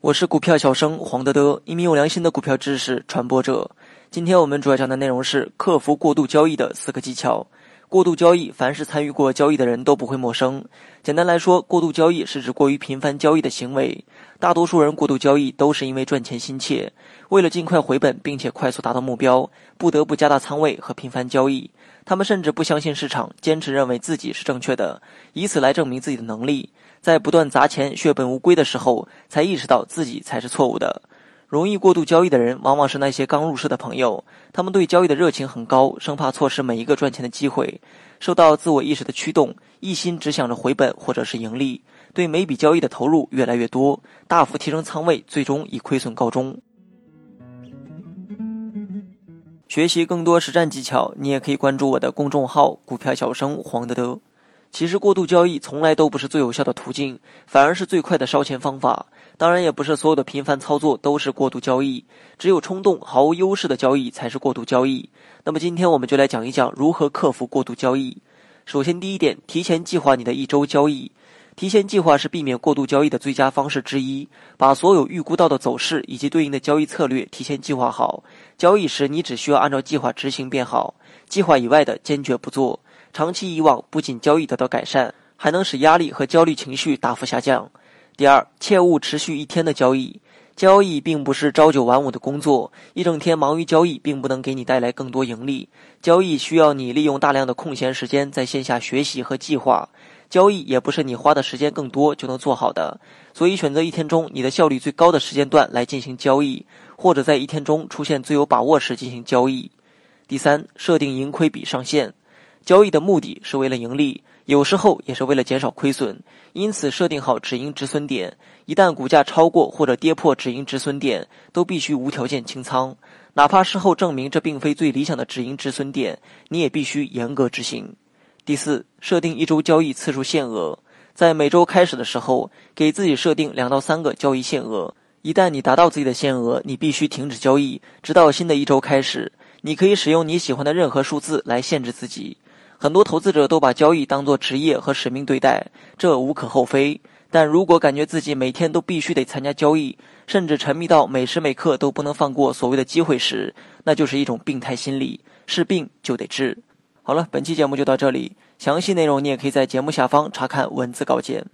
我是股票小生黄德德，一名有良心的股票知识传播者。今天我们主要讲的内容是克服过度交易的四个技巧。过度交易，凡是参与过交易的人都不会陌生。简单来说，过度交易是指过于频繁交易的行为。大多数人过度交易都是因为赚钱心切，为了尽快回本并且快速达到目标，不得不加大仓位和频繁交易。他们甚至不相信市场，坚持认为自己是正确的，以此来证明自己的能力。在不断砸钱血本无归的时候，才意识到自己才是错误的。容易过度交易的人，往往是那些刚入市的朋友。他们对交易的热情很高，生怕错失每一个赚钱的机会。受到自我意识的驱动，一心只想着回本或者是盈利，对每笔交易的投入越来越多，大幅提升仓位，最终以亏损告终。学习更多实战技巧，你也可以关注我的公众号“股票小生黄德德”。其实过度交易从来都不是最有效的途径，反而是最快的烧钱方法。当然，也不是所有的频繁操作都是过度交易，只有冲动、毫无优势的交易才是过度交易。那么，今天我们就来讲一讲如何克服过度交易。首先，第一点，提前计划你的一周交易。提前计划是避免过度交易的最佳方式之一。把所有预估到的走势以及对应的交易策略提前计划好，交易时你只需要按照计划执行便好，计划以外的坚决不做。长期以往，不仅交易得到改善，还能使压力和焦虑情绪大幅下降。第二，切勿持续一天的交易。交易并不是朝九晚五的工作，一整天忙于交易，并不能给你带来更多盈利。交易需要你利用大量的空闲时间在线下学习和计划。交易也不是你花的时间更多就能做好的，所以选择一天中你的效率最高的时间段来进行交易，或者在一天中出现最有把握时进行交易。第三，设定盈亏比上限。交易的目的是为了盈利，有时候也是为了减少亏损，因此设定好止盈止损点。一旦股价超过或者跌破止盈止损点，都必须无条件清仓。哪怕事后证明这并非最理想的止盈止损点，你也必须严格执行。第四，设定一周交易次数限额，在每周开始的时候，给自己设定两到三个交易限额。一旦你达到自己的限额，你必须停止交易，直到新的一周开始。你可以使用你喜欢的任何数字来限制自己。很多投资者都把交易当作职业和使命对待，这无可厚非。但如果感觉自己每天都必须得参加交易，甚至沉迷到每时每刻都不能放过所谓的机会时，那就是一种病态心理。是病就得治。好了，本期节目就到这里，详细内容你也可以在节目下方查看文字稿件。